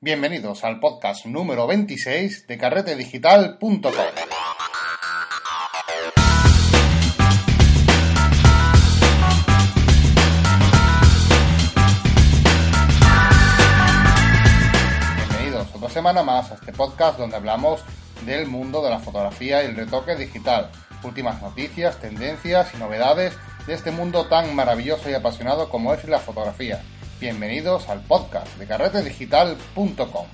Bienvenidos al podcast número 26 de carretedigital.com. Bienvenidos otra semana más a este podcast donde hablamos del mundo de la fotografía y el retoque digital, últimas noticias, tendencias y novedades de este mundo tan maravilloso y apasionado como es la fotografía. Bienvenidos al podcast de carretedigital.com.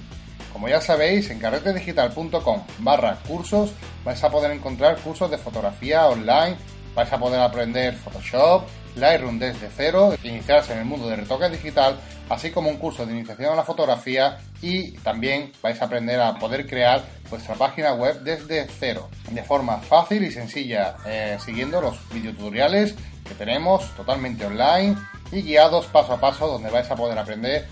Como ya sabéis, en carretedigital.com barra cursos vais a poder encontrar cursos de fotografía online, vais a poder aprender Photoshop, Lightroom desde cero, iniciarse en el mundo del retoque digital, así como un curso de iniciación a la fotografía y también vais a aprender a poder crear vuestra página web desde cero, de forma fácil y sencilla, eh, siguiendo los videotutoriales que tenemos totalmente online y guiados paso a paso donde vais a poder aprender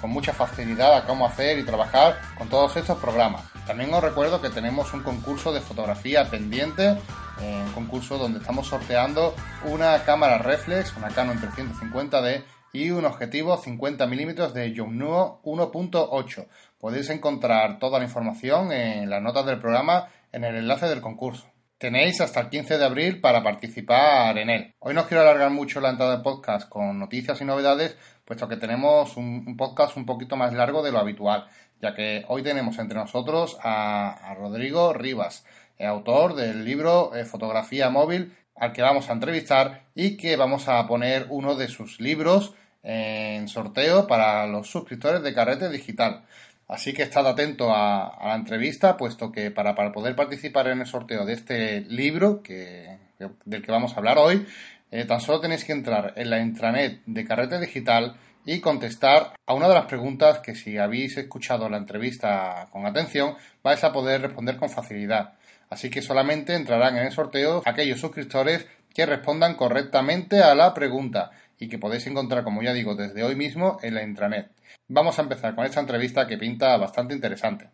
con mucha facilidad a cómo hacer y trabajar con todos estos programas. También os recuerdo que tenemos un concurso de fotografía pendiente, eh, un concurso donde estamos sorteando una cámara reflex, una Canon 350D y un objetivo 50 mm de Yongnuo 1.8. Podéis encontrar toda la información en las notas del programa en el enlace del concurso. Tenéis hasta el 15 de abril para participar en él. Hoy no quiero alargar mucho la entrada del podcast con noticias y novedades, puesto que tenemos un, podcast un poquito más largo de lo habitual, ya que hoy tenemos entre nosotros a, Rodrigo Rivas, eh, autor del libro eh, Fotografía Móvil, al que vamos a entrevistar y que vamos a poner uno de sus libros en sorteo para los suscriptores de Carrete Digital. Así que estad atento a, la entrevista, puesto que para, poder participar en el sorteo de este libro que, del que vamos a hablar hoy, eh, tan solo tenéis que entrar en la intranet de Carrete Digital y contestar a una de las preguntas que si habéis escuchado la entrevista con atención vais a poder responder con facilidad. Así que solamente entrarán en el sorteo aquellos suscriptores que respondan correctamente a la pregunta y que podéis encontrar, como ya digo, desde hoy mismo en la intranet. Vamos a empezar con esta entrevista que pinta bastante interesante.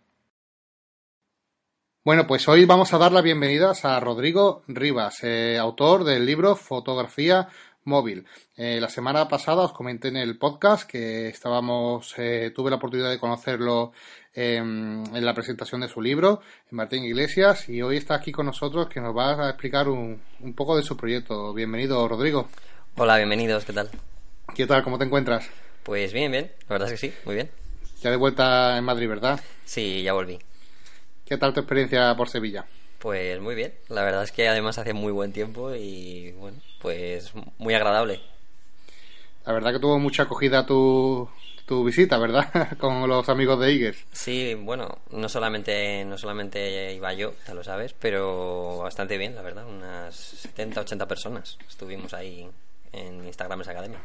Bueno, pues hoy vamos a dar las bienvenidas a Rodrigo Rivas, eh, autor del libro Fotografía móvil. Eh, la semana pasada os comenté en el podcast que estábamos, eh, tuve la oportunidad de conocerlo em, en la presentación de su libro, en Martín Iglesias, y hoy está aquí con nosotros que nos va a explicar un, un poco de su proyecto. Bienvenido, Rodrigo. Hola, bienvenidos, ¿qué tal? ¿Qué tal? ¿Cómo te encuentras? Pues bien, bien, la verdad es que sí, muy bien. Ya de vuelta en Madrid, ¿verdad? Sí, ya volví. ¿Qué tal tu experiencia por Sevilla? Pues muy bien, la verdad es que además hace muy buen tiempo y bueno, pues muy agradable. La verdad que tuvo mucha acogida tu, tu visita, ¿verdad? Con los amigos de Igues. Sí, bueno, no solamente, no solamente iba yo, ya lo sabes, pero bastante bien, la verdad. Unas 70, 80 personas estuvimos ahí en Instagram's Academy.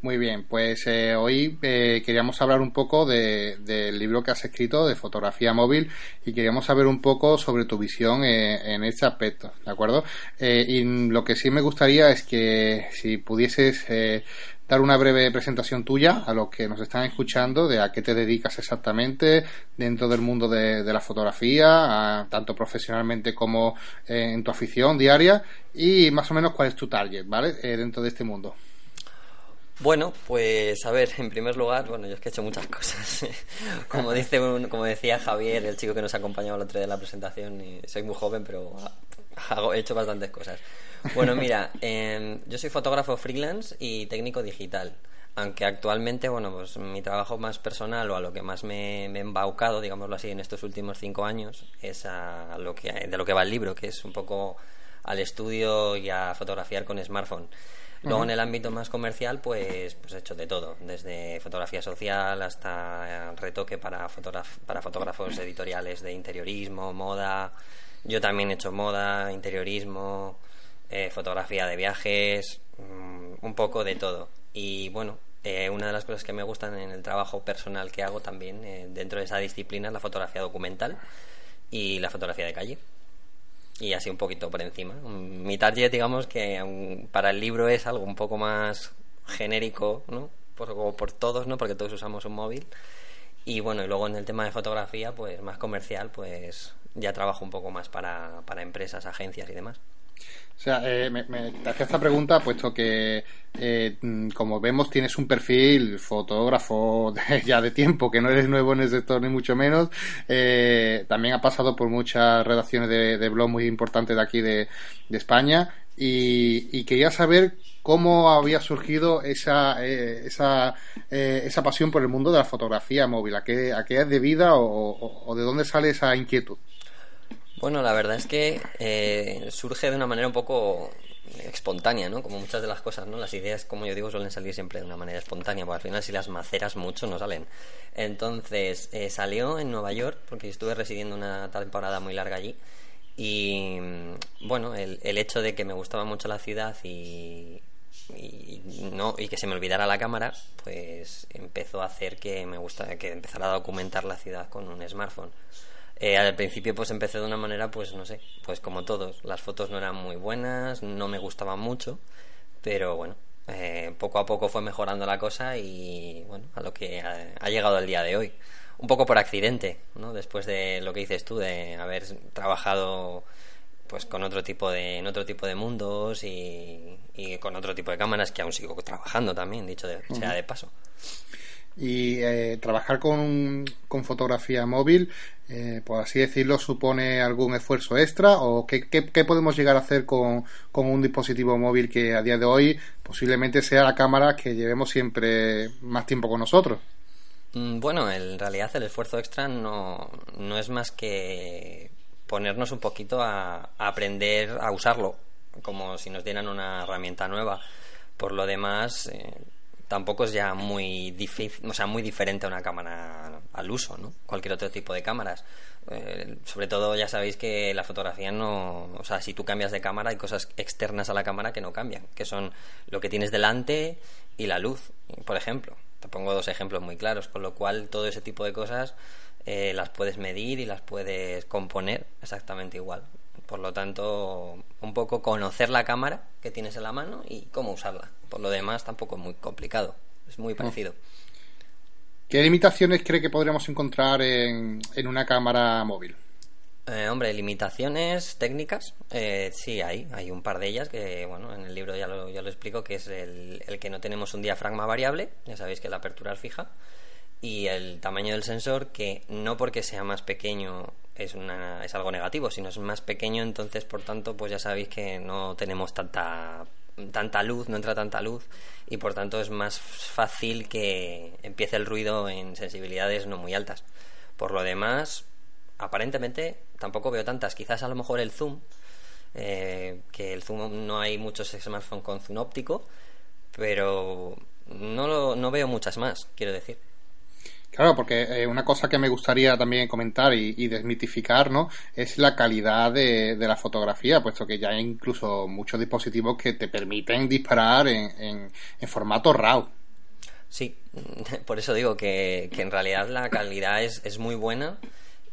Muy bien, pues eh, hoy eh, queríamos hablar un poco del libro que has escrito de fotografía móvil y queríamos saber un poco sobre tu visión eh, en este aspecto, ¿de acuerdo? y lo que sí me gustaría es que si pudieses dar una breve presentación tuya a los que nos están escuchando de a qué te dedicas exactamente dentro del mundo de, la fotografía, tanto profesionalmente como en tu afición diaria y más o menos cuál es tu target, ¿vale? dentro de este mundo. Bueno, pues a ver, en primer lugar, bueno, yo es que he hecho muchas cosas. como dice como decía Javier, el chico que nos ha acompañado al otro día de la presentación, y soy muy joven, pero hago, he hecho bastantes cosas. Bueno, mira, em, yo soy fotógrafo freelance y técnico digital. Aunque actualmente, bueno, pues mi trabajo más personal o a lo que más me, me he embaucado, digámoslo así, en estos últimos cinco años, es a lo que, de lo que va el libro, que es un poco al estudio y a fotografiar con smartphone. Luego en el ámbito más comercial, pues, pues he hecho de todo, desde fotografía social hasta retoque para, para fotógrafos editoriales de interiorismo, moda. Yo también he hecho moda, interiorismo, eh, fotografía de viajes, mm, un poco de todo. Y bueno, eh, una de las cosas que me gustan en el trabajo personal que hago también eh, dentro de esa disciplina es la fotografía documental y la fotografía de calle y así un poquito por encima. Mi target, digamos que para el libro es algo un poco más genérico, ¿no? Por, por todos, ¿no? Porque todos usamos un móvil. Y bueno, y luego en el tema de fotografía, pues más comercial, pues ya trabajo un poco más para, para empresas, agencias y demás. O sea, eh, me, te hacía esta pregunta puesto que, eh, mm, como vemos, tienes un perfil fotógrafo ya de tiempo, que no eres nuevo en el sector ni mucho menos. Eh, también ha pasado por muchas redacciones de, blog muy importantes de aquí de, España y, quería saber cómo había surgido esa, esa, esa pasión por el mundo de la fotografía móvil, a qué, a qué es debida o, de dónde sale esa inquietud. Bueno, la verdad es que eh, surge de una manera un poco espontánea, ¿no? Como muchas de las cosas, ¿no? Las ideas, como yo digo, suelen salir siempre de una manera espontánea, porque al final si las maceras mucho no salen. Entonces, eh, salió en Nueva York, porque estuve residiendo una temporada muy larga allí, y bueno, el, el hecho de que me gustaba mucho la ciudad y, y no y que se me olvidara la cámara pues empezó a hacer que me gusta que empezara a documentar la ciudad con un smartphone eh, al principio pues empecé de una manera pues no sé, pues como todos, las fotos no eran muy buenas, no me gustaban mucho, pero bueno, eh, poco a poco fue mejorando la cosa y bueno, a lo que ha, llegado el día de hoy. Un poco por accidente, ¿no? Después de lo que dices tú, de haber trabajado pues con otro tipo de en otro tipo de mundos y, con otro tipo de cámaras que aún sigo trabajando también dicho sea de paso. Y eh, trabajar con, con, fotografía móvil, eh, por así decirlo, supone algún esfuerzo extra o qué, qué, podemos llegar a hacer con, con, un dispositivo móvil que a día de hoy posiblemente sea la cámara que llevemos siempre más tiempo con nosotros. Mm, bueno, en realidad el esfuerzo extra no, no es más que ponernos un poquito a, aprender a usarlo, como si nos dieran una herramienta nueva. Por lo demás, eh, tampoco es ya muy difícil, o sea, muy diferente a una cámara al uso, ¿no? Cualquier otro tipo de cámaras. Eh, sobre todo ya sabéis que la fotografía no, o sea, si tú cambias de cámara hay cosas externas a la cámara que no cambian, que son lo que tienes delante y la luz, por ejemplo. Te pongo dos ejemplos muy claros, con lo cual todo ese tipo de cosas eh, las puedes medir y las puedes componer exactamente igual. Por lo tanto, un poco conocer la cámara que tienes en la mano y cómo usarla. Por lo demás, tampoco es muy complicado. Es muy parecido. ¿Qué limitaciones cree que podríamos encontrar en, una cámara móvil? Eh, hombre, limitaciones técnicas, eh, sí hay, hay un par de ellas que, bueno, en el libro ya lo, ya lo explico, que es el, el, que no tenemos un diafragma variable, ya sabéis que la apertura es fija, y el tamaño del sensor, que no porque sea más pequeño es, una, es algo negativo, sino es más pequeño, entonces por tanto pues ya sabéis que no tenemos tanta tanta luz, no entra tanta luz y por tanto es más fácil que empiece el ruido en sensibilidades no muy altas. Por lo demás, aparentemente tampoco veo tantas. Quizás a lo mejor el zoom, eh, que el zoom no hay muchos smartphones con zoom óptico, pero no, no veo muchas más, quiero decir. Claro, porque eh, una cosa que me gustaría también comentar y, desmitificar, ¿no? Es la calidad de, la fotografía, puesto que ya hay incluso muchos dispositivos que te permiten disparar en, en, formato RAW. Sí, por eso digo que, que en realidad la calidad es, es muy buena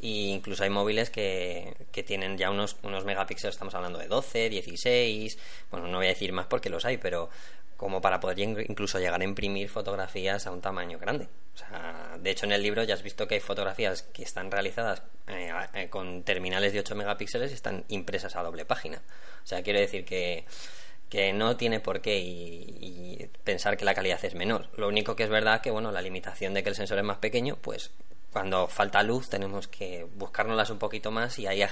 e incluso hay móviles que, que tienen ya unos, unos megapíxeles, estamos hablando de 12, 16, bueno, no voy a decir más porque los hay, pero como para poder incluso llegar a imprimir fotografías a un tamaño grande. O sea, de hecho, en el libro ya has visto que hay fotografías que están realizadas eh, eh, con terminales de 8 megapíxeles y están impresas a doble página. O sea, quiero decir que, que no tiene por qué y, pensar que la calidad es menor. Lo único que es verdad que, bueno, la limitación de que el sensor es más pequeño, pues cuando falta luz tenemos que buscárnoslas un poquito más y ahí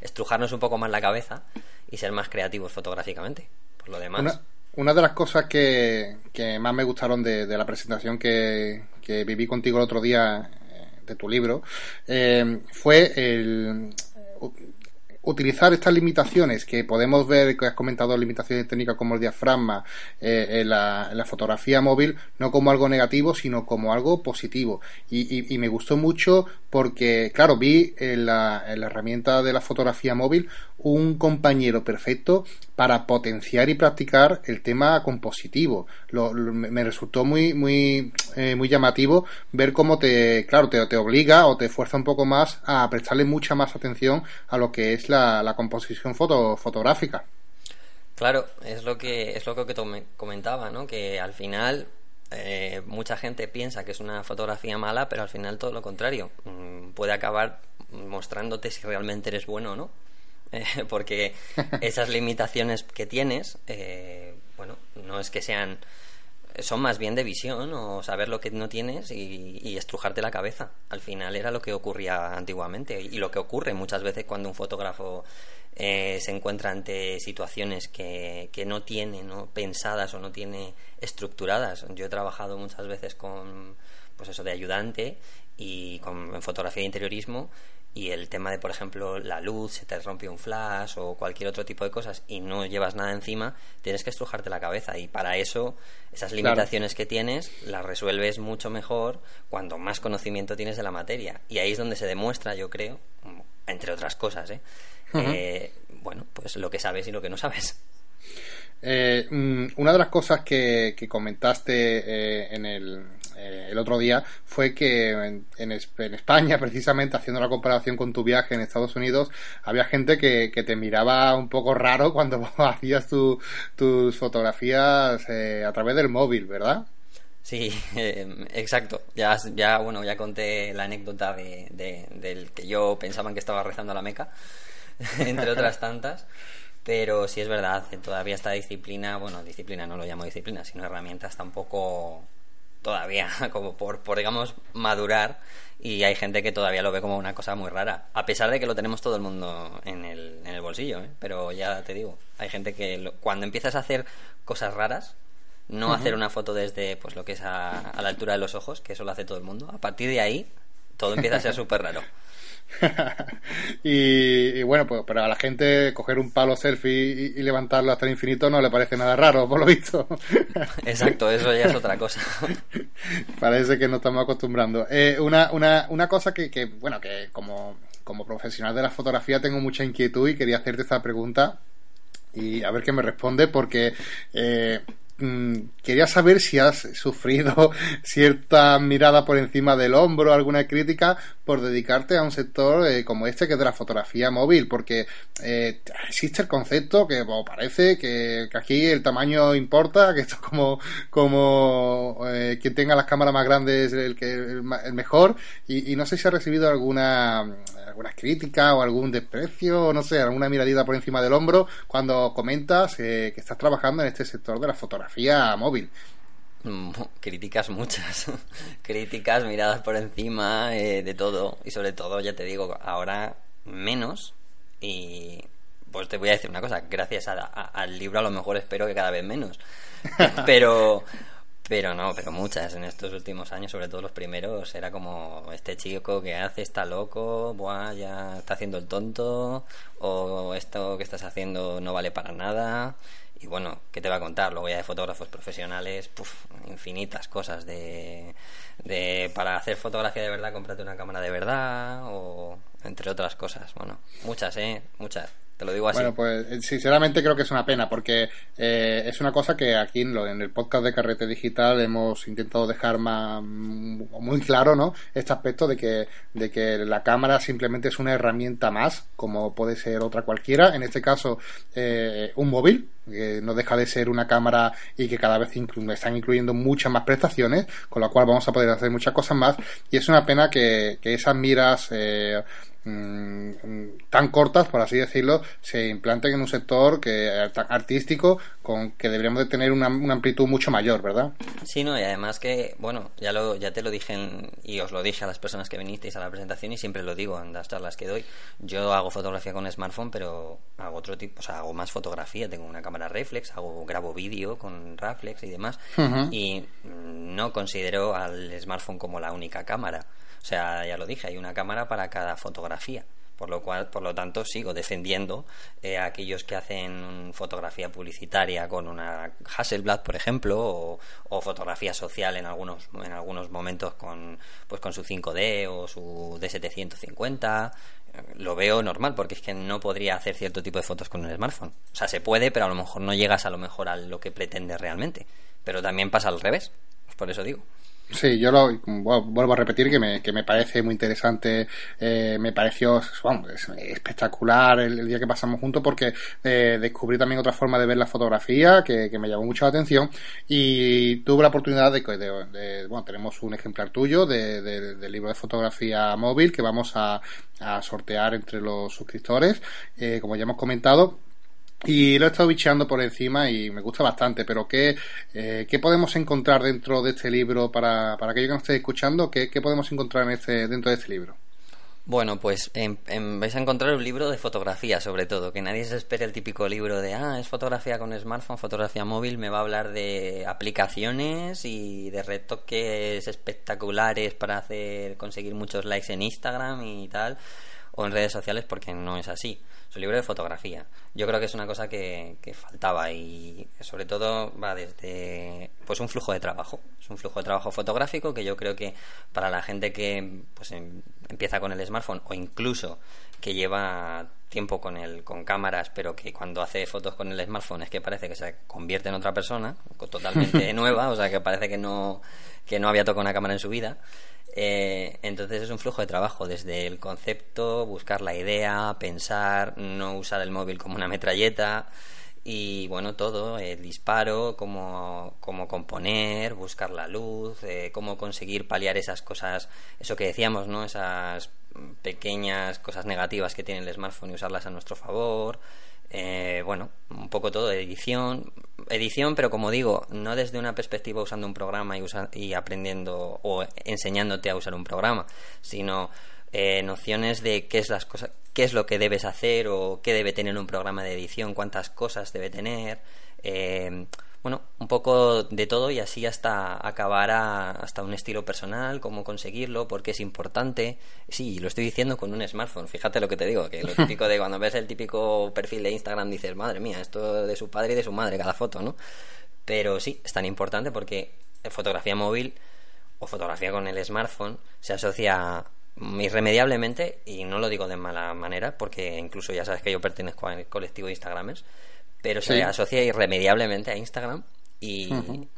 estrujarnos un poco más la cabeza y ser más creativos fotográficamente. Por lo demás de las cosas que, más me gustaron de, la presentación que, viví contigo el otro día eh, de tu libro eh, fue el utilizar estas limitaciones que podemos ver, que has comentado, limitaciones técnicas como el diafragma eh, en, la, fotografía móvil, no como algo negativo, sino como algo positivo. Y, me gustó mucho porque, claro, vi en la, en la herramienta de la fotografía móvil un compañero perfecto para potenciar y practicar el tema compositivo. me resultó muy, muy, eh, muy llamativo ver cómo te, claro, te, te, obliga o te fuerza un poco más a prestarle mucha más atención a lo que es la, la composición foto, fotográfica. Claro, es lo que es lo que comentaba, ¿no? Que al final eh, mucha gente piensa que es una fotografía mala, pero al final todo lo contrario. Mm, puede acabar mostrándote si realmente eres bueno o no eh, porque esas limitaciones que tienes, bueno, no es que sean son más bien de visión o saber lo que no tienes y, estrujarte la cabeza. Al final era lo que ocurría antiguamente y lo que ocurre muchas veces cuando un fotógrafo eh, se encuentra ante situaciones que, que no tiene ¿no? pensadas o no tiene estructuradas. Yo he trabajado muchas veces con, pues eso, de ayudante y con, en fotografía de interiorismo y el tema de, por ejemplo, la luz, se te rompe un flash o cualquier otro tipo de cosas y no llevas nada encima, tienes que estrujarte la cabeza y para eso esas limitaciones que tienes las resuelves mucho mejor cuando más conocimiento tienes de la materia y ahí es donde se demuestra, yo creo, entre otras cosas, ¿eh? eh bueno, pues lo que sabes y lo que no sabes. Eh, mm, una de las cosas que, comentaste eh, en el, eh, el otro día fue que en, España, precisamente haciendo la comparación con tu viaje en Estados Unidos, había gente que, te miraba un poco raro cuando hacías tus fotografías a través del móvil, ¿verdad? Sí, exacto. Ya, ya, bueno, ya conté la anécdota de, del que yo pensaba que estaba rezando a la Meca, entre otras tantas. Pero sí es verdad, todavía esta disciplina, bueno, disciplina no lo llamo disciplina, sino herramientas tampoco todavía como por, por digamos madurar y hay gente que todavía lo ve como una cosa muy rara a pesar de que lo tenemos todo el mundo en el, en el bolsillo ¿eh? pero ya te digo hay gente que cuando empiezas a hacer cosas raras no hacer una foto desde pues lo que es a, a la altura de los ojos que eso lo hace todo el mundo a partir de ahí todo empieza a ser súper raro y, bueno, pues para la gente coger un palo selfie y, levantarlo hasta el infinito no le parece nada raro, por lo visto. Exacto, eso ya es otra cosa. Parece que no estamos acostumbrando. Eh, una, una, una cosa que, que, bueno, que como, como profesional de la fotografía tengo mucha inquietud y quería hacerte esta pregunta y a ver qué me responde porque eh, Mm, quería saber si has sufrido cierta mirada por encima del hombro, alguna crítica por dedicarte a un sector eh, como este que es de la fotografía móvil, porque eh, existe el concepto que parece que, aquí el tamaño importa, que esto es como, como eh, quien tenga las cámaras más grandes el, que, el, mejor, y, no sé si ha recibido alguna, alguna crítica o algún desprecio, o no sé, alguna miradita por encima del hombro cuando comentas que estás trabajando en este sector de la fotografía móvil. Críticas muchas, críticas, miradas por encima, eh, de todo. Y sobre todo, ya te digo, ahora menos. Y pues te voy a decir una cosa, gracias al libro a lo mejor espero que cada vez menos. Pero, pero no, pero muchas en estos últimos años, sobre todo los primeros, era como este chico que hace está loco, buah, ya está haciendo el tonto, o esto que estás haciendo no vale para nada. Y bueno, ¿qué te va a contar? Luego ya de fotógrafos profesionales, infinitas cosas de, de para hacer fotografía de verdad, cómprate una cámara de verdad o entre otras cosas. Bueno, muchas, ¿eh? Muchas. Bueno, pues eh, sinceramente creo que es una pena porque eh, es una cosa que aquí en, lo, en el podcast de Carrete Digital hemos intentado dejar más, mm, muy claro, ¿no? Este aspecto de que, de que la cámara simplemente es una herramienta más, como puede ser otra cualquiera. En este caso, eh, un móvil, que no deja de ser una cámara y que cada vez están incluyendo muchas más prestaciones, con lo cual vamos a poder hacer muchas cosas más. Y es una pena que, esas miras eh, tan cortas, por así decirlo, se implanten en un sector que artístico con que deberíamos de tener una, amplitud mucho mayor, ¿verdad? Sí, no, y además que, bueno, ya lo ya te lo dije y os lo dije a las personas que vinisteis a la presentación y siempre lo digo en las charlas que doy. Yo hago fotografía con smartphone, pero hago otro tipo, o sea, hago más fotografía, tengo una cámara reflex, hago grabo vídeo con reflex y demás y no considero al smartphone como la única cámara. O sea, ya lo dije, hay una cámara para cada fotografía. Por lo cual, por lo tanto, sigo defendiendo eh, a aquellos que hacen fotografía publicitaria con una Hasselblad, por ejemplo, o, fotografía social en algunos en algunos momentos con pues con su 5D o su D750 lo veo normal porque es que no podría hacer cierto tipo de fotos con un smartphone. O sea, se puede, pero a lo mejor no llegas a lo mejor a lo que pretendes realmente. Pero también pasa al revés. Por eso digo. Sí, yo lo vuelvo a repetir que me, que me parece muy interesante, eh, me pareció espectacular el, día que pasamos juntos porque eh, descubrí también otra forma de ver la fotografía que, me llamó mucho la atención y tuve la oportunidad de, de, bueno, tenemos un ejemplar tuyo de, del libro de fotografía móvil que vamos a, a sortear entre los suscriptores, eh, como ya hemos comentado y lo he estado bicheando por encima y me gusta bastante, pero ¿qué, eh, ¿qué podemos encontrar dentro de este libro para, para aquellos que nos estéis escuchando? ¿qué, ¿Qué podemos encontrar en este, dentro de este libro? Bueno, pues em, em, vais a encontrar un libro de fotografía, sobre todo, que nadie se espere el típico libro de, ah, es fotografía con smartphone, fotografía móvil, me va a hablar de aplicaciones y de retoques espectaculares para hacer conseguir muchos likes en Instagram y tal, o en redes sociales, porque no es así su libro de fotografía. Yo creo que es una cosa que, faltaba y sobre todo va desde pues un flujo de trabajo. Es un flujo de trabajo fotográfico que yo creo que para la gente que pues em, empieza con el smartphone o incluso que lleva tiempo con el con cámaras pero que cuando hace fotos con el smartphone es que parece que se convierte en otra persona totalmente nueva o sea que parece que no que no había tocado una cámara en su vida eh, entonces es un flujo de trabajo, desde el concepto, buscar la idea, pensar, no usar el móvil como una metralleta y bueno, todo, el disparo, cómo, cómo componer, buscar la luz, eh, cómo conseguir paliar esas cosas, eso que decíamos, ¿no? Esas pequeñas cosas negativas que tiene el smartphone y usarlas a nuestro favor. Eh, bueno, un poco todo de edición, edición, pero como digo, no desde una perspectiva usando un programa y, y aprendiendo o enseñándote a usar un programa, sino eh, nociones de qué es las cosas, qué es lo que debes hacer o qué debe tener un programa de edición, cuántas cosas debe tener. Eh, bueno, un poco de todo y así hasta acabar a, hasta un estilo personal, cómo conseguirlo, por qué es importante. Sí, lo estoy diciendo con un smartphone, fíjate lo que te digo, que lo típico de cuando ves el típico perfil de Instagram dices, madre mía, esto de su padre y de su madre, cada foto, ¿no? Pero sí, es tan importante porque fotografía móvil o fotografía con el smartphone se asocia irremediablemente, y no lo digo de mala manera, porque incluso ya sabes que yo pertenezco al colectivo de Instagramers, pero se asocia irremediablemente a Instagram y,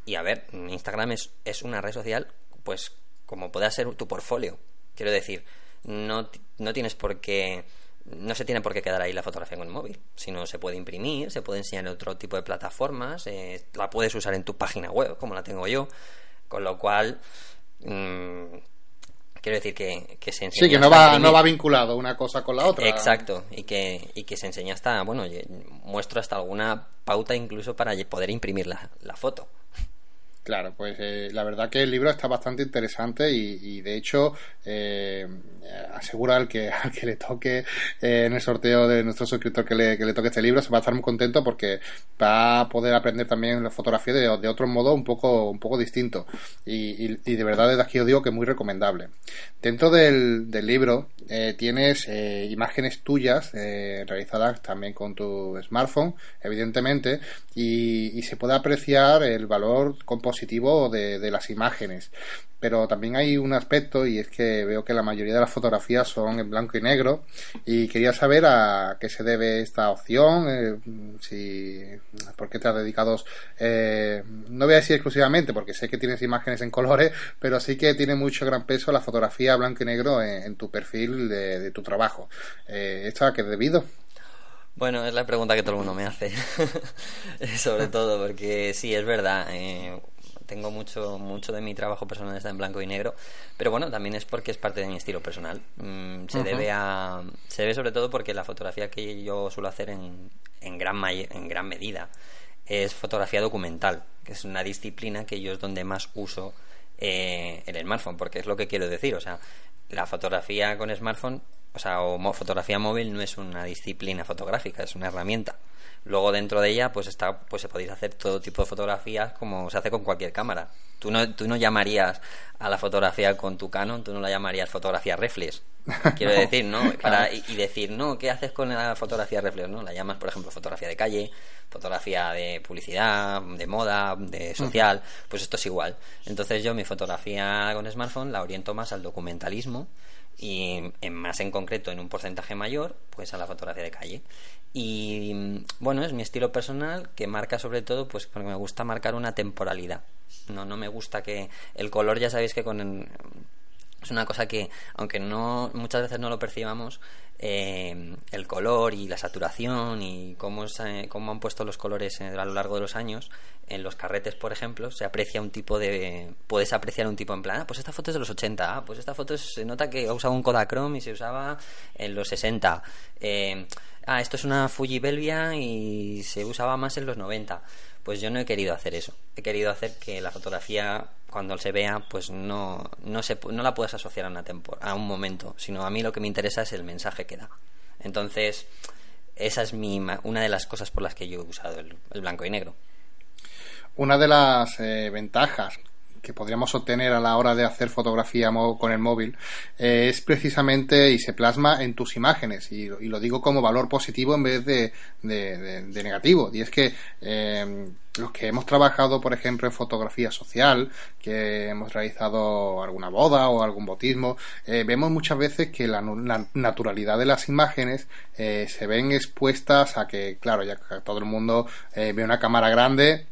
y a ver, Instagram es, es una red social, pues como pueda ser tu portfolio. Quiero decir, no, no tienes por qué no se tiene por qué quedar ahí la fotografía con el móvil, sino se puede imprimir, se puede enseñar en otro tipo de plataformas, eh, la puedes usar en tu página web, como la tengo yo, con lo cual mmm, Quiero decir que, que se enseña. Sí, que no va, no va vinculado una cosa con la otra. Exacto, y que, y que se enseña hasta, bueno, muestro hasta alguna pauta incluso para poder imprimir la, la foto. Claro, pues eh, la verdad que el libro está bastante interesante y, de hecho eh, asegura al que, al que le toque eh, en el sorteo de nuestro suscriptor que le, que le toque este libro se va a estar muy contento porque va a poder aprender también la fotografía de, de otro modo un poco, un poco distinto y, de verdad desde aquí os digo que es muy recomendable. Dentro del, del libro eh, tienes eh, imágenes tuyas realizadas también con tu smartphone, evidentemente, y, y se puede apreciar el valor compositivo positivo de, las imágenes. Pero también hay un aspecto y es que veo que la mayoría de las fotografías son en blanco y negro y quería saber a qué se debe esta opción, eh, si, por qué te has dedicado, eh, no voy a decir exclusivamente porque sé que tienes imágenes en colores, pero sí que tiene mucho gran peso la fotografía blanco y negro en, tu perfil de, tu trabajo. Eh, ¿Esto a qué debido? Bueno, es la pregunta que todo el mundo me hace, sobre todo porque sí, es verdad. Eh, tengo mucho, mucho de mi trabajo personal está en blanco y negro, pero bueno, también es porque es parte de mi estilo personal. Mm, se debe a, se debe sobre todo porque la fotografía que yo suelo hacer en, en gran en gran medida es fotografía documental, que es una disciplina que yo es donde más uso eh, el smartphone, porque es lo que quiero decir, o sea, la fotografía con smartphone, o sea, o fotografía móvil no es una disciplina fotográfica, es una herramienta. Luego dentro de ella pues está pues se podéis hacer todo tipo de fotografías como se hace con cualquier cámara. Tú no, tú no llamarías a la fotografía con tu Canon, tú no la llamarías fotografía reflex, Quiero decir, ¿no? Para, y, decir, no, ¿qué haces con la fotografía reflex? ¿no? La llamas, por ejemplo, fotografía de calle, fotografía de publicidad, de moda, de social, pues esto es igual. Entonces yo mi fotografía con smartphone la oriento más al documentalismo y en, más en concreto en un porcentaje mayor pues a la fotografía de calle y bueno es mi estilo personal que marca sobre todo pues porque me gusta marcar una temporalidad no no me gusta que el color ya sabéis que con es una cosa que, aunque no muchas veces no lo percibamos, eh, el color y la saturación y cómo, cómo han puesto los colores a lo largo de los años, en los carretes, por ejemplo, se aprecia un tipo de... Puedes apreciar un tipo en plan, ah, pues esta foto es de los 80, ah, pues esta foto se nota que ha usado un Kodachrome y se usaba en los 60. Eh, ah, esto es una Fuji Belvia y se usaba más en los 90. Pues yo no he querido hacer eso. He querido hacer que la fotografía, cuando se vea, pues no, no, no la puedes asociar a, una a un momento, sino a mí lo que me interesa es el mensaje que da. Entonces, esa es mi, una de las cosas por las que yo he usado el, blanco y negro. Una de las eh, ventajas que podríamos obtener a la hora de hacer fotografía con el móvil eh, es precisamente y se plasma en tus imágenes y, lo digo como valor positivo en vez de, negativo. Y es que eh, los que hemos trabajado por ejemplo en fotografía social que hemos realizado alguna boda o algún bautismo eh, vemos muchas veces que la, naturalidad de las imágenes se ven expuestas a que claro ya todo el mundo ve una cámara grande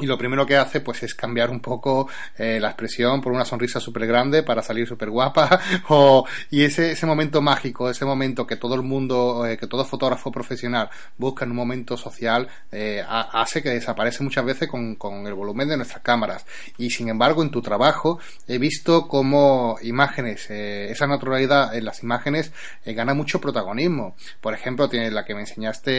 y lo primero que hace pues es cambiar un poco eh, la expresión por una sonrisa súper grande para salir súper guapa o, y ese, ese momento mágico, ese momento que todo el mundo, eh, que todo fotógrafo profesional busca en un momento social eh, hace que desaparece muchas veces con, con, el volumen de nuestras cámaras y sin embargo en tu trabajo he visto como imágenes, esa naturalidad en las imágenes gana mucho protagonismo. Por ejemplo, tiene la que me enseñaste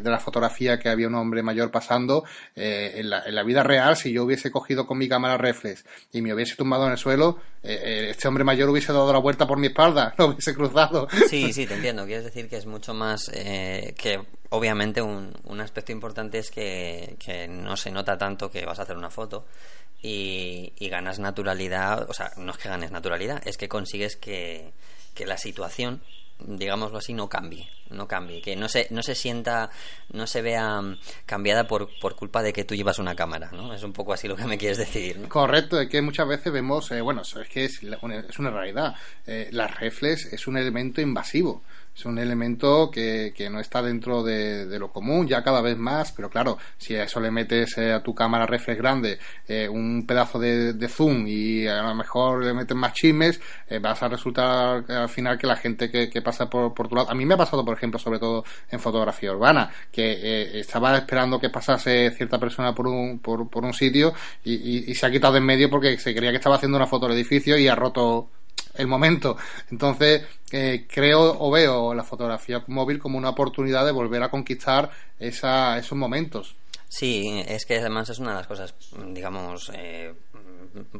de la fotografía que había un hombre mayor pasando en en la vida real, si yo hubiese cogido con mi cámara reflex y me hubiese tumbado en el suelo, eh, eh, este hombre mayor hubiese dado la vuelta por mi espalda, no hubiese cruzado. Sí, sí, te entiendo. Quieres decir que es mucho más eh, que, obviamente, un, un aspecto importante es que, que no se nota tanto que vas a hacer una foto. Y, y, ganas naturalidad, o sea, no es que ganes naturalidad, es que consigues que, que la situación digámoslo así, no cambie, no cambie, que no se, no se sienta, no se vea mm, cambiada por, por culpa de que tú llevas una cámara, ¿no? Es un poco así lo que me quieres decir, Correcto, es que muchas veces vemos, eh, bueno, es que es, es una realidad, eh, las reflex es un elemento invasivo, es un elemento que, que no está dentro de, lo común, ya cada vez más, pero claro, si a eso le metes eh, a tu cámara reflex grande eh, un pedazo de, zoom y a lo mejor le metes más chismes, eh, vas a resultar al final que la gente que, que pasa por, por, tu lado, a mí me ha pasado, por ejemplo, sobre todo en fotografía urbana, que estaba esperando que pasase cierta persona por un, por, por un sitio y, y se ha quitado en medio porque se creía que estaba haciendo una foto del edificio y ha roto el momento. Entonces, eh, creo o veo la fotografía móvil como una oportunidad de volver a conquistar esa, esos momentos. Sí, es que además es una de las cosas, digamos, eh,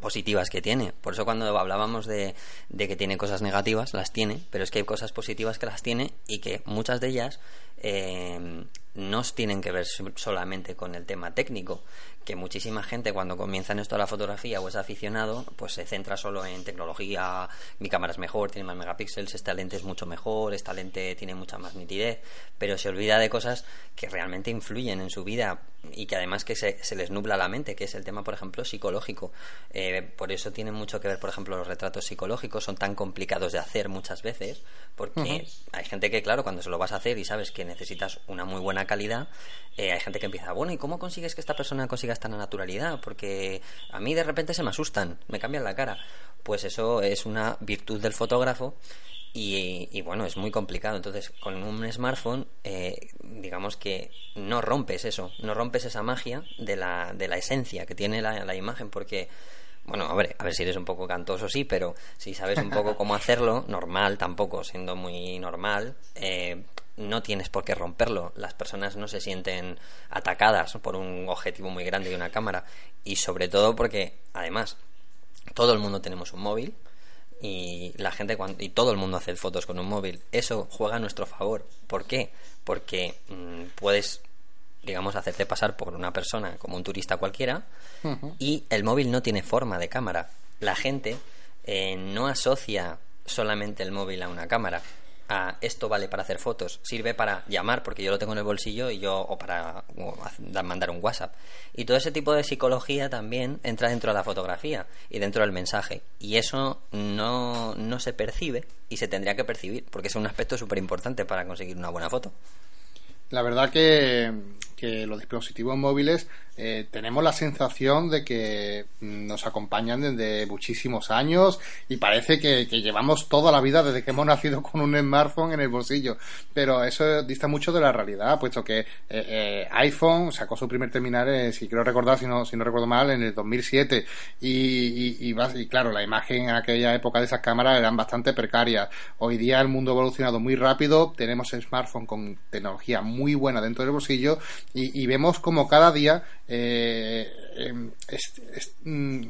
positivas que tiene. Por eso cuando hablábamos de, que tiene cosas negativas, las tiene, pero es que hay cosas positivas que las tiene y que muchas de ellas eh, no tienen que ver solamente con el tema técnico, que muchísima gente cuando comienza en esto de la fotografía o es aficionado, pues se centra solo en tecnología, mi cámara es mejor, tiene más megapíxeles, esta lente es mucho mejor, esta lente tiene mucha más nitidez, pero se olvida de cosas que realmente influyen en su vida y que además que se, les nubla la mente, que es el tema, por ejemplo, psicológico. Eh, por eso tiene mucho que ver, por ejemplo, los retratos psicológicos son tan complicados de hacer muchas veces, porque hay gente que, claro, cuando se lo vas a hacer y sabes que necesitas una muy buena calidad, eh, hay gente que empieza, bueno, ¿y cómo consigues que esta persona consiga esta naturalidad? Porque a mí de repente se me asustan, me cambian la cara. Pues eso es una virtud del fotógrafo y, bueno, es muy complicado. Entonces, con un smartphone, eh, digamos que no rompes eso, no rompes esa magia de la, de la esencia que tiene la, la imagen, porque bueno, a ver, a ver si eres un poco cantoso, sí, pero si sabes un poco cómo hacerlo, normal, tampoco siendo muy normal, eh, no tienes por qué romperlo. Las personas no se sienten atacadas por un objetivo muy grande de una cámara. Y sobre todo porque, además, todo el mundo tenemos un móvil y la gente y todo el mundo hace fotos con un móvil. Eso juega a nuestro favor. ¿Por qué? Porque mm, puedes digamos, hacerte pasar por una persona como un turista cualquiera y el móvil no tiene forma de cámara. La gente eh, no asocia solamente el móvil a una cámara a esto vale para hacer fotos, sirve para llamar porque yo lo tengo en el bolsillo y yo o para mandar un WhatsApp. Y todo ese tipo de psicología también entra dentro de la fotografía y dentro del mensaje. Y eso no, no se percibe y se tendría que percibir porque es un aspecto súper importante para conseguir una buena foto. La verdad que, que los dispositivos móviles eh, tenemos la sensación de que nos acompañan desde muchísimos años y parece que, llevamos toda la vida desde que hemos nacido con un smartphone en el bolsillo. Pero eso dista mucho de la realidad, puesto que eh, eh, iPhone sacó su primer terminal, si quiero recordar, si no, si no recuerdo mal, en el 2007. Y, y, y, claro, la imagen en aquella época de esas cámaras eran bastante precarias. Hoy día el mundo ha evolucionado muy rápido, tenemos smartphone con tecnología muy buena dentro del bolsillo y, y vemos como cada día eh, em, mm,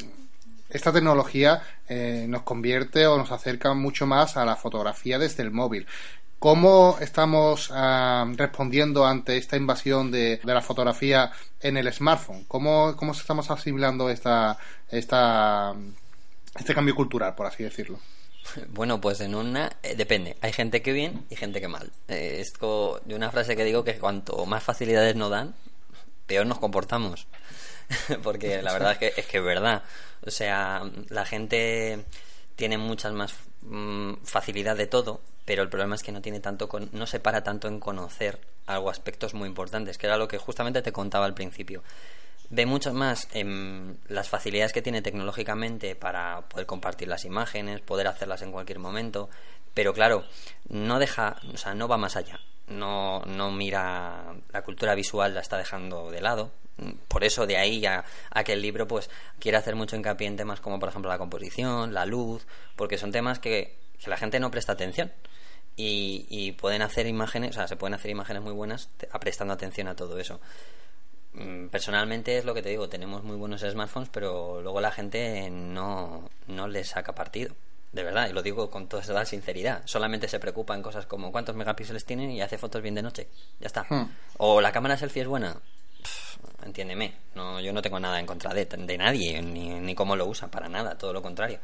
esta tecnología eh, nos convierte o nos acerca mucho más a la fotografía desde el móvil. ¿Cómo estamos ah, respondiendo ante esta invasión de, la fotografía en el smartphone? ¿Cómo, cómo estamos asimilando esta, esta, este cambio cultural, por así decirlo? Bueno, pues en una eh, depende. Hay gente que bien y gente que mal. Eh, es de una frase que digo que cuanto más facilidades nos dan, peor nos comportamos. Porque la verdad es que, es que es verdad. O sea, la gente tiene muchas más mm, facilidad de todo, pero el problema es que no tiene tanto no se para tanto en conocer algo aspectos muy importantes, que era lo que justamente te contaba al principio. Ve mucho más en las facilidades que tiene tecnológicamente para poder compartir las imágenes, poder hacerlas en cualquier momento, pero claro, no deja, o sea, no va más allá no, no mira la cultura visual, la está dejando de lado. Por eso de ahí a, que el libro pues quiere hacer mucho hincapié en temas como por ejemplo la composición, la luz, porque son temas que, la gente no presta atención. Y, y, pueden hacer imágenes, o sea, se pueden hacer imágenes muy buenas prestando atención a todo eso. Mm, personalmente es lo que te digo, tenemos muy buenos smartphones, pero luego la gente no, no les saca partido de verdad, y lo digo con toda esa sinceridad, solamente se preocupa en cosas como cuántos megapíxeles tienen y hace fotos bien de noche. Ya está. Hmm. O la cámara selfie es buena. entiéndeme, no, yo no tengo nada en contra de, de nadie, ni, ni cómo lo usa, para nada, todo lo contrario.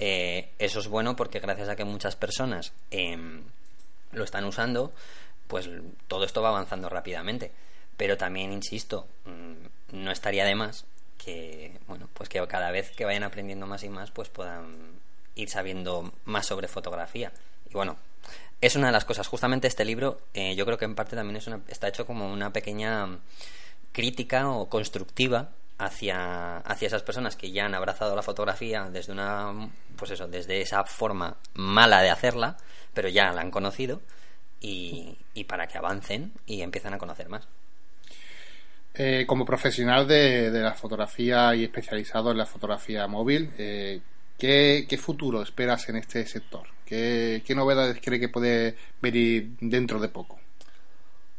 Eh, eso es bueno porque gracias a que muchas personas em, lo están usando, pues todo esto va avanzando rápidamente. Pero también, insisto, mm, no estaría de más que, bueno, pues que cada vez que vayan aprendiendo más y más, pues puedan ir sabiendo más sobre fotografía. Y bueno, es una de las cosas. Justamente este libro, eh, yo creo que en parte también es una, está hecho como una pequeña crítica o constructiva hacia, hacia esas personas que ya han abrazado la fotografía desde una pues eso, desde esa forma mala de hacerla, pero ya la han conocido y, y para que avancen y empiezan a conocer más. Eh, como profesional de, de, la fotografía y especializado en la fotografía móvil, eh, ¿Qué, futuro esperas en este sector? ¿Qué, novedades cree que puede venir dentro de poco?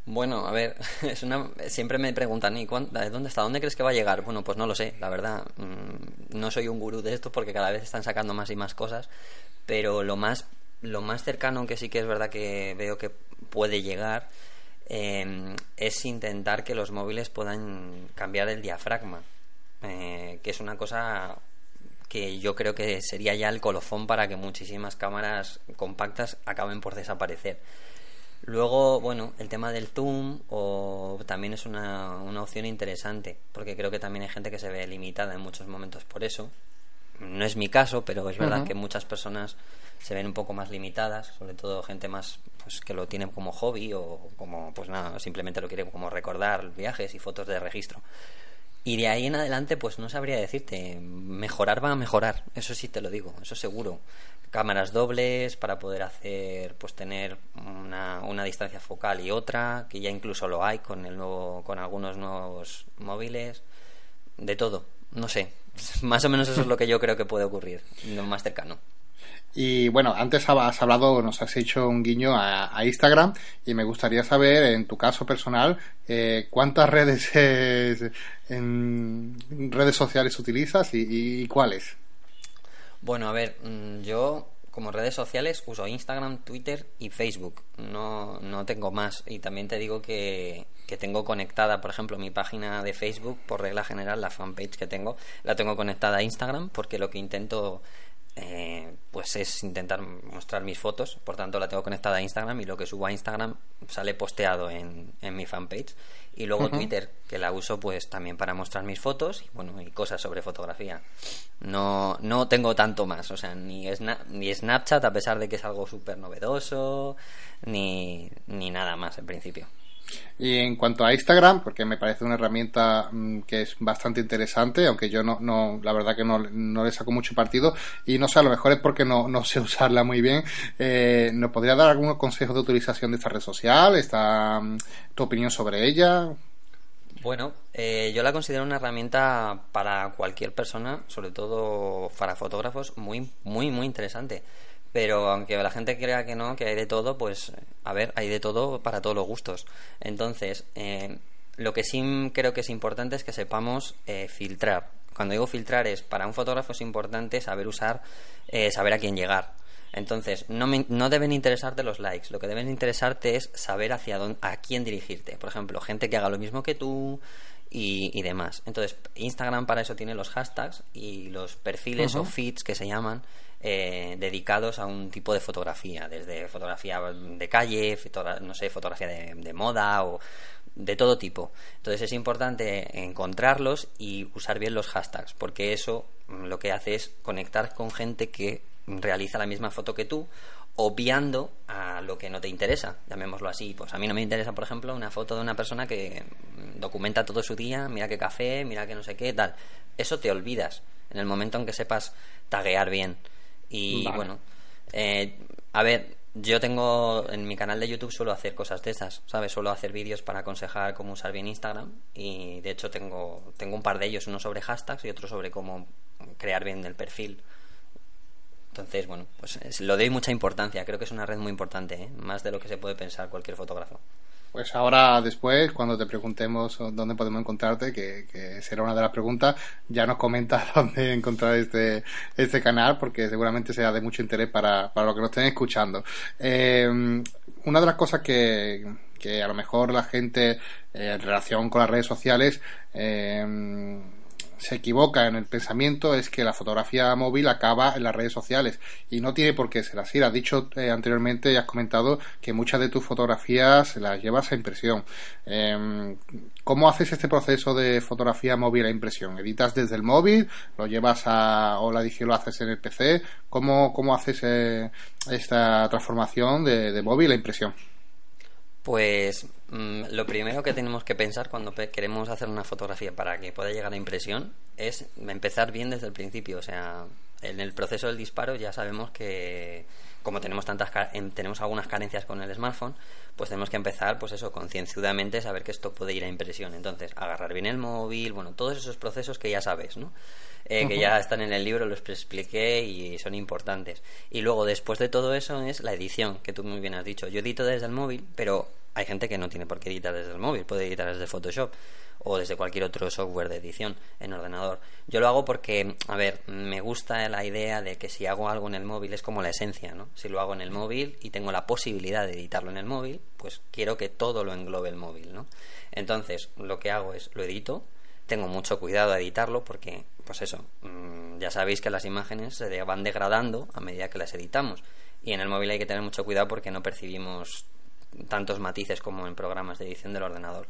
Bueno, a ver, es una, siempre me preguntan, ¿y dónde está? ¿Dónde crees que va a llegar? Bueno, pues no lo sé, la verdad. Mm, no soy un gurú de esto porque cada vez están sacando más y más cosas, pero lo más, lo más cercano que sí que es verdad que veo que puede llegar em, es intentar que los móviles puedan cambiar el diafragma, eh, que es una cosa que yo creo que sería ya el colofón para que muchísimas cámaras compactas acaben por desaparecer. Luego, bueno, el tema del zoom o también es una, una opción interesante, porque creo que también hay gente que se ve limitada en muchos momentos por eso. No es mi caso, pero es verdad que muchas personas se ven un poco más limitadas, sobre todo gente más pues que lo tiene como hobby o como pues nada, simplemente lo quiere como recordar viajes y fotos de registro. Y de ahí en adelante, pues no sabría decirte. Mejorar va a mejorar, eso sí te lo digo, eso seguro. Cámaras dobles para poder hacer, pues tener una, una distancia focal y otra, que ya incluso lo hay con el nuevo, con algunos nuevos móviles. De todo, no sé. Más o menos eso es lo que yo creo que puede ocurrir, lo más cercano. Y bueno, antes has hablado, nos has hecho un guiño a, Instagram y me gustaría saber, en tu caso personal, eh, cuántas redes en redes sociales utilizas y, cuáles. Bueno, a ver, mm, yo como redes sociales uso Instagram, Twitter y Facebook. No, no tengo más. Y también te digo que, que tengo conectada, por ejemplo, mi página de Facebook, por regla general, la fanpage que tengo, la tengo conectada a Instagram porque lo que intento eh, pues es intentar mostrar mis fotos, por tanto la tengo conectada a Instagram y lo que subo a Instagram sale posteado en, en mi fanpage. Y luego Twitter, que la uso pues también para mostrar mis fotos y bueno, y cosas sobre fotografía. No, no tengo tanto más, o sea, ni, ni Snapchat a pesar de que es algo súper novedoso, ni, ni nada más en principio. Y en cuanto a Instagram, porque me parece una herramienta mm, que es bastante interesante, aunque yo no, no la verdad que no, no, le saco mucho partido, y no sé, a lo mejor es porque no, no sé usarla muy bien, eh, ¿nos podría dar algunos consejos de utilización de esta red social? ¿Está mm, tu opinión sobre ella? Bueno, eh, yo la considero una herramienta para cualquier persona, sobre todo para fotógrafos, muy, muy, muy interesante. Pero aunque la gente crea que no, que hay de todo, pues a ver, hay de todo para todos los gustos. Entonces, eh, lo que sí creo que es importante es que sepamos eh, filtrar. Cuando digo filtrar es, para un fotógrafo es importante saber usar, eh, saber a quién llegar. Entonces, no, no deben interesarte los likes, lo que deben interesarte es saber hacia dónde, a quién dirigirte. Por ejemplo, gente que haga lo mismo que tú, y, demás. Entonces, Instagram para eso tiene los hashtags y los perfiles o feeds que se llaman eh, dedicados a un tipo de fotografía, desde fotografía de calle, no sé, fotografía de, moda o de todo tipo. Entonces es importante encontrarlos y usar bien los hashtags, porque eso lo que hace es conectar con gente que realiza la misma foto que tú obviando a lo que no te interesa, llamémoslo así. Pues a mí no me interesa, por ejemplo, una foto de una persona que documenta todo su día, mira qué café, mira qué no sé qué, tal. Eso te olvidas en el momento en que sepas taguear bien. Y bueno, eh, a ver, yo tengo en mi canal de YouTube suelo hacer cosas de esas, ¿sabes? Suelo hacer vídeos para aconsejar cómo usar bien Instagram y de hecho tengo, tengo un par de ellos, uno sobre hashtags y otro sobre cómo crear bien el perfil. Entonces, bueno, pues lo doy mucha importancia. Creo que es una red muy importante, ¿eh? más de lo que se puede pensar cualquier fotógrafo. Pues ahora, después, cuando te preguntemos dónde podemos encontrarte, que, será una de las preguntas, ya nos comentas dónde encontrar este, este canal, porque seguramente sea de mucho interés para, para los que nos estén escuchando. Eh, una de las cosas que, que a lo mejor la gente, eh, en relación con las redes sociales, eh, se equivoca en el pensamiento es que la fotografía móvil acaba en las redes sociales y no tiene por qué ser así. Has dicho eh, anteriormente y has comentado que muchas de tus fotografías las llevas a impresión. Em, ¿Cómo haces este proceso de fotografía móvil a impresión? ¿Editas desde el móvil? ¿Lo llevas a, o la edición lo haces en el PC? ¿Cómo, cómo haces eh, esta transformación de, de móvil a impresión? Pues mm, lo primero que tenemos que pensar cuando queremos hacer una fotografía para que pueda llegar a impresión es empezar bien desde el principio. O sea, en el proceso del disparo ya sabemos que como tenemos tantas tenemos algunas carencias con el smartphone, pues tenemos que empezar, pues eso, concienzudamente saber que esto puede ir a impresión. Entonces, agarrar bien el móvil, bueno, todos esos procesos que ya sabes, ¿no? Eh, que ya están en el libro, los expliqué y son importantes. Y luego, después de todo eso, es la edición, que tú muy bien has dicho. Yo edito desde el móvil, pero hay gente que no tiene por qué editar desde el móvil, puede editar desde Photoshop o desde cualquier otro software de edición en ordenador. Yo lo hago porque, a ver, me gusta la idea de que si hago algo en el móvil es como la esencia, ¿no? Si lo hago en el móvil y tengo la posibilidad de editarlo en el móvil, pues quiero que todo lo englobe el móvil, ¿no? Entonces, lo que hago es lo edito, tengo mucho cuidado a editarlo porque, pues eso, mm, ya sabéis que las imágenes se van degradando a medida que las editamos. Y en el móvil hay que tener mucho cuidado porque no percibimos tantos matices como en programas de edición del ordenador.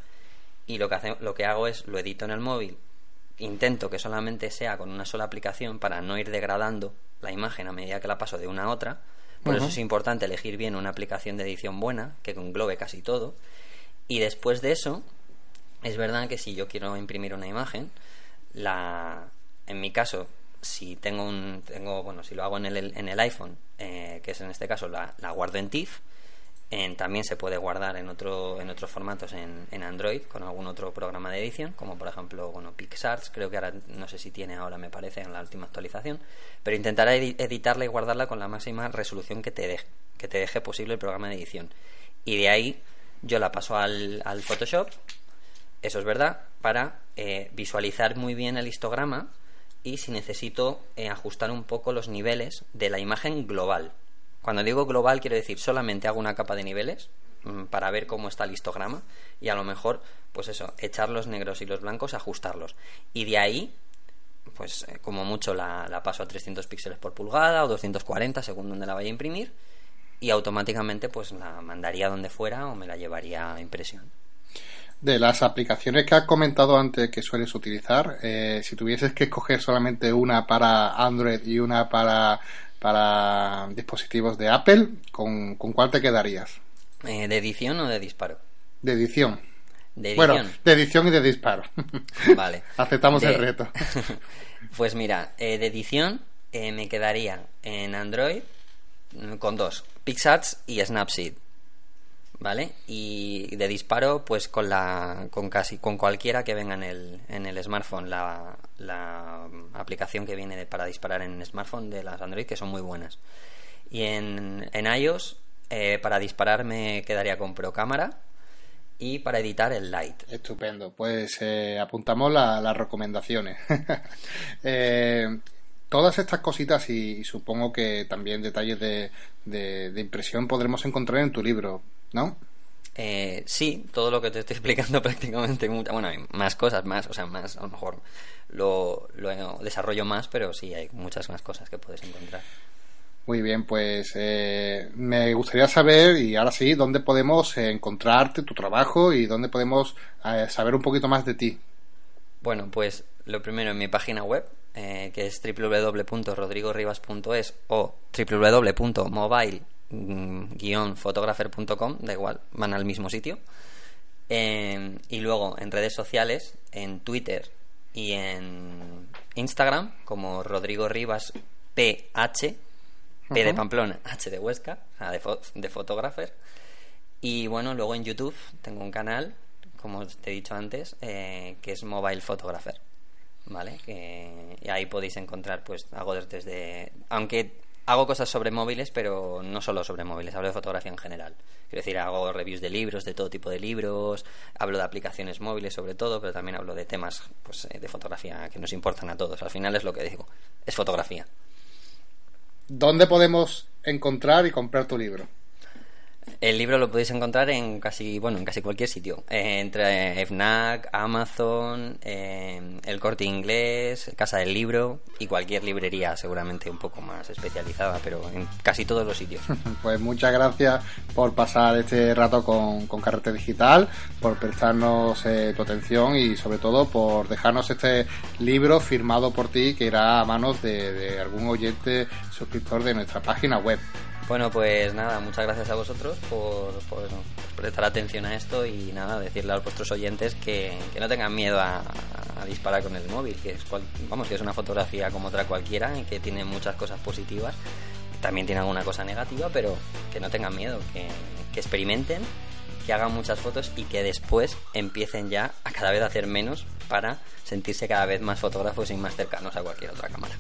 Y lo que, hace, lo que hago es lo edito en el móvil, intento que solamente sea con una sola aplicación para no ir degradando la imagen a medida que la paso de una a otra. Por eso es importante elegir bien una aplicación de edición buena, que englobe casi todo. Y después de eso, es verdad que si yo quiero imprimir una imagen, la, en mi caso, si tengo un, tengo, bueno, si lo hago en el, en el iPhone, eh, que es en este caso la, la guardo en TIFF, también se puede guardar en, otro, en otros formatos en, en, Android con algún otro programa de edición, como por ejemplo bueno, PixArt, creo que ahora no sé si tiene ahora, me parece, en la última actualización, pero intentará editarla y guardarla con la máxima resolución que te, deje, que te deje posible el programa de edición. Y de ahí yo la paso al, al Photoshop, eso es verdad, para eh, visualizar muy bien el histograma y si necesito eh, ajustar un poco los niveles de la imagen global cuando digo global quiero decir solamente hago una capa de niveles mm, para ver cómo está el histograma y a lo mejor, pues eso, echar los negros y los blancos, ajustarlos. Y de ahí pues eh, como mucho la, la paso a 300 píxeles por pulgada o 240 según donde la vaya a imprimir y automáticamente pues la mandaría donde fuera o me la llevaría a impresión. De las aplicaciones que has comentado antes que sueles utilizar, eh, si tuvieses que escoger solamente una para Android y una para, para dispositivos de Apple, ¿con, con cuál te quedarías? Eh, ¿De edición o de disparo? De edición. De Bueno, edición. de edición y de disparo. Vale. Aceptamos De- el reto. pues mira, eh, de edición eh, me quedaría en Android mm, con dos, PixArts y Snapseed. ¿Vale? Y de disparo, pues con la con casi con cualquiera que venga en el, en el smartphone, la, la aplicación que viene para disparar en smartphone de las Android, que son muy buenas. Y en, en iOS, eh, para disparar me quedaría con Pro Cámara y para editar el Light. Estupendo. Pues eh, apuntamos la- las recomendaciones. Eh, todas estas cositas y, supongo que también detalles de, de- de impresión podremos encontrar en tu libro, ¿no? Eh, sí, todo lo que te estoy explicando prácticamente, bueno, hay más cosas, más, o sea, más, a lo mejor lo, lo desarrollo más, pero sí, hay muchas más cosas que puedes encontrar. Muy bien, pues eh, me gustaría saber, y ahora sí, dónde podemos eh, encontrarte, tu trabajo y dónde podemos eh, saber un poquito más de ti. Bueno, pues lo primero en mi página web, eh, que es www.rodrigorribas.es o www.mobile-photographer.com, da igual, van al mismo sitio. Eh, y luego en redes sociales, en Twitter y en Instagram, como Rodrigo Rivas PH, P de Ujú. Pamplona, H de Huesca, de, fo- de photographer. Y bueno, luego en YouTube tengo un canal, como te he dicho antes, eh, que es Mobile Photographer. ¿Vale? Que, y ahí podéis encontrar, pues, hago desde. Aunque hago cosas sobre móviles, pero no solo sobre móviles, hablo de fotografía en general. Quiero decir, hago reviews de libros, de todo tipo de libros, hablo de aplicaciones móviles sobre todo, pero también hablo de temas pues, eh, de fotografía que nos importan a todos. Al final es lo que digo, es fotografía. ¿Dónde podemos encontrar y comprar tu libro? El libro lo podéis encontrar en casi, bueno, en casi cualquier sitio. Eh, entre FNAC, Amazon, eh, El Corte Inglés, Casa del Libro y cualquier librería seguramente un poco más especializada, pero en casi todos los sitios. Pues muchas gracias por pasar este rato con, con Carrete Digital, por prestarnos eh, tu atención y sobre todo por dejarnos este libro firmado por ti que irá a manos de, de algún oyente suscriptor de nuestra página web. Bueno, pues nada, muchas gracias a vosotros por, prestar atención a esto y nada, decirle a vuestros oyentes que, no tengan miedo a, a disparar con el móvil, que es, cual- vamos, que es una fotografía como otra cualquiera y que tiene muchas cosas positivas. También tiene alguna cosa negativa, pero que no tengan miedo, que, que experimenten, que hagan muchas fotos y que después empiecen ya a cada vez hacer menos para sentirse cada vez más fotógrafos y más cercanos a cualquier otra cámara.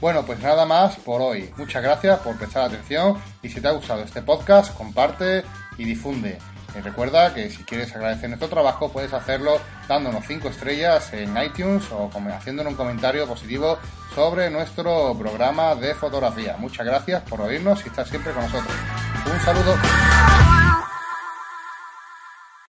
Bueno, pues nada más por hoy. Muchas gracias por prestar atención y si te ha gustado este podcast, comparte y difunde. Y recuerda que si quieres agradecer nuestro trabajo, puedes hacerlo dándonos 5 estrellas en iTunes o haciéndonos un comentario positivo sobre nuestro programa de fotografía. Muchas gracias por oírnos y estar siempre con nosotros. Un saludo.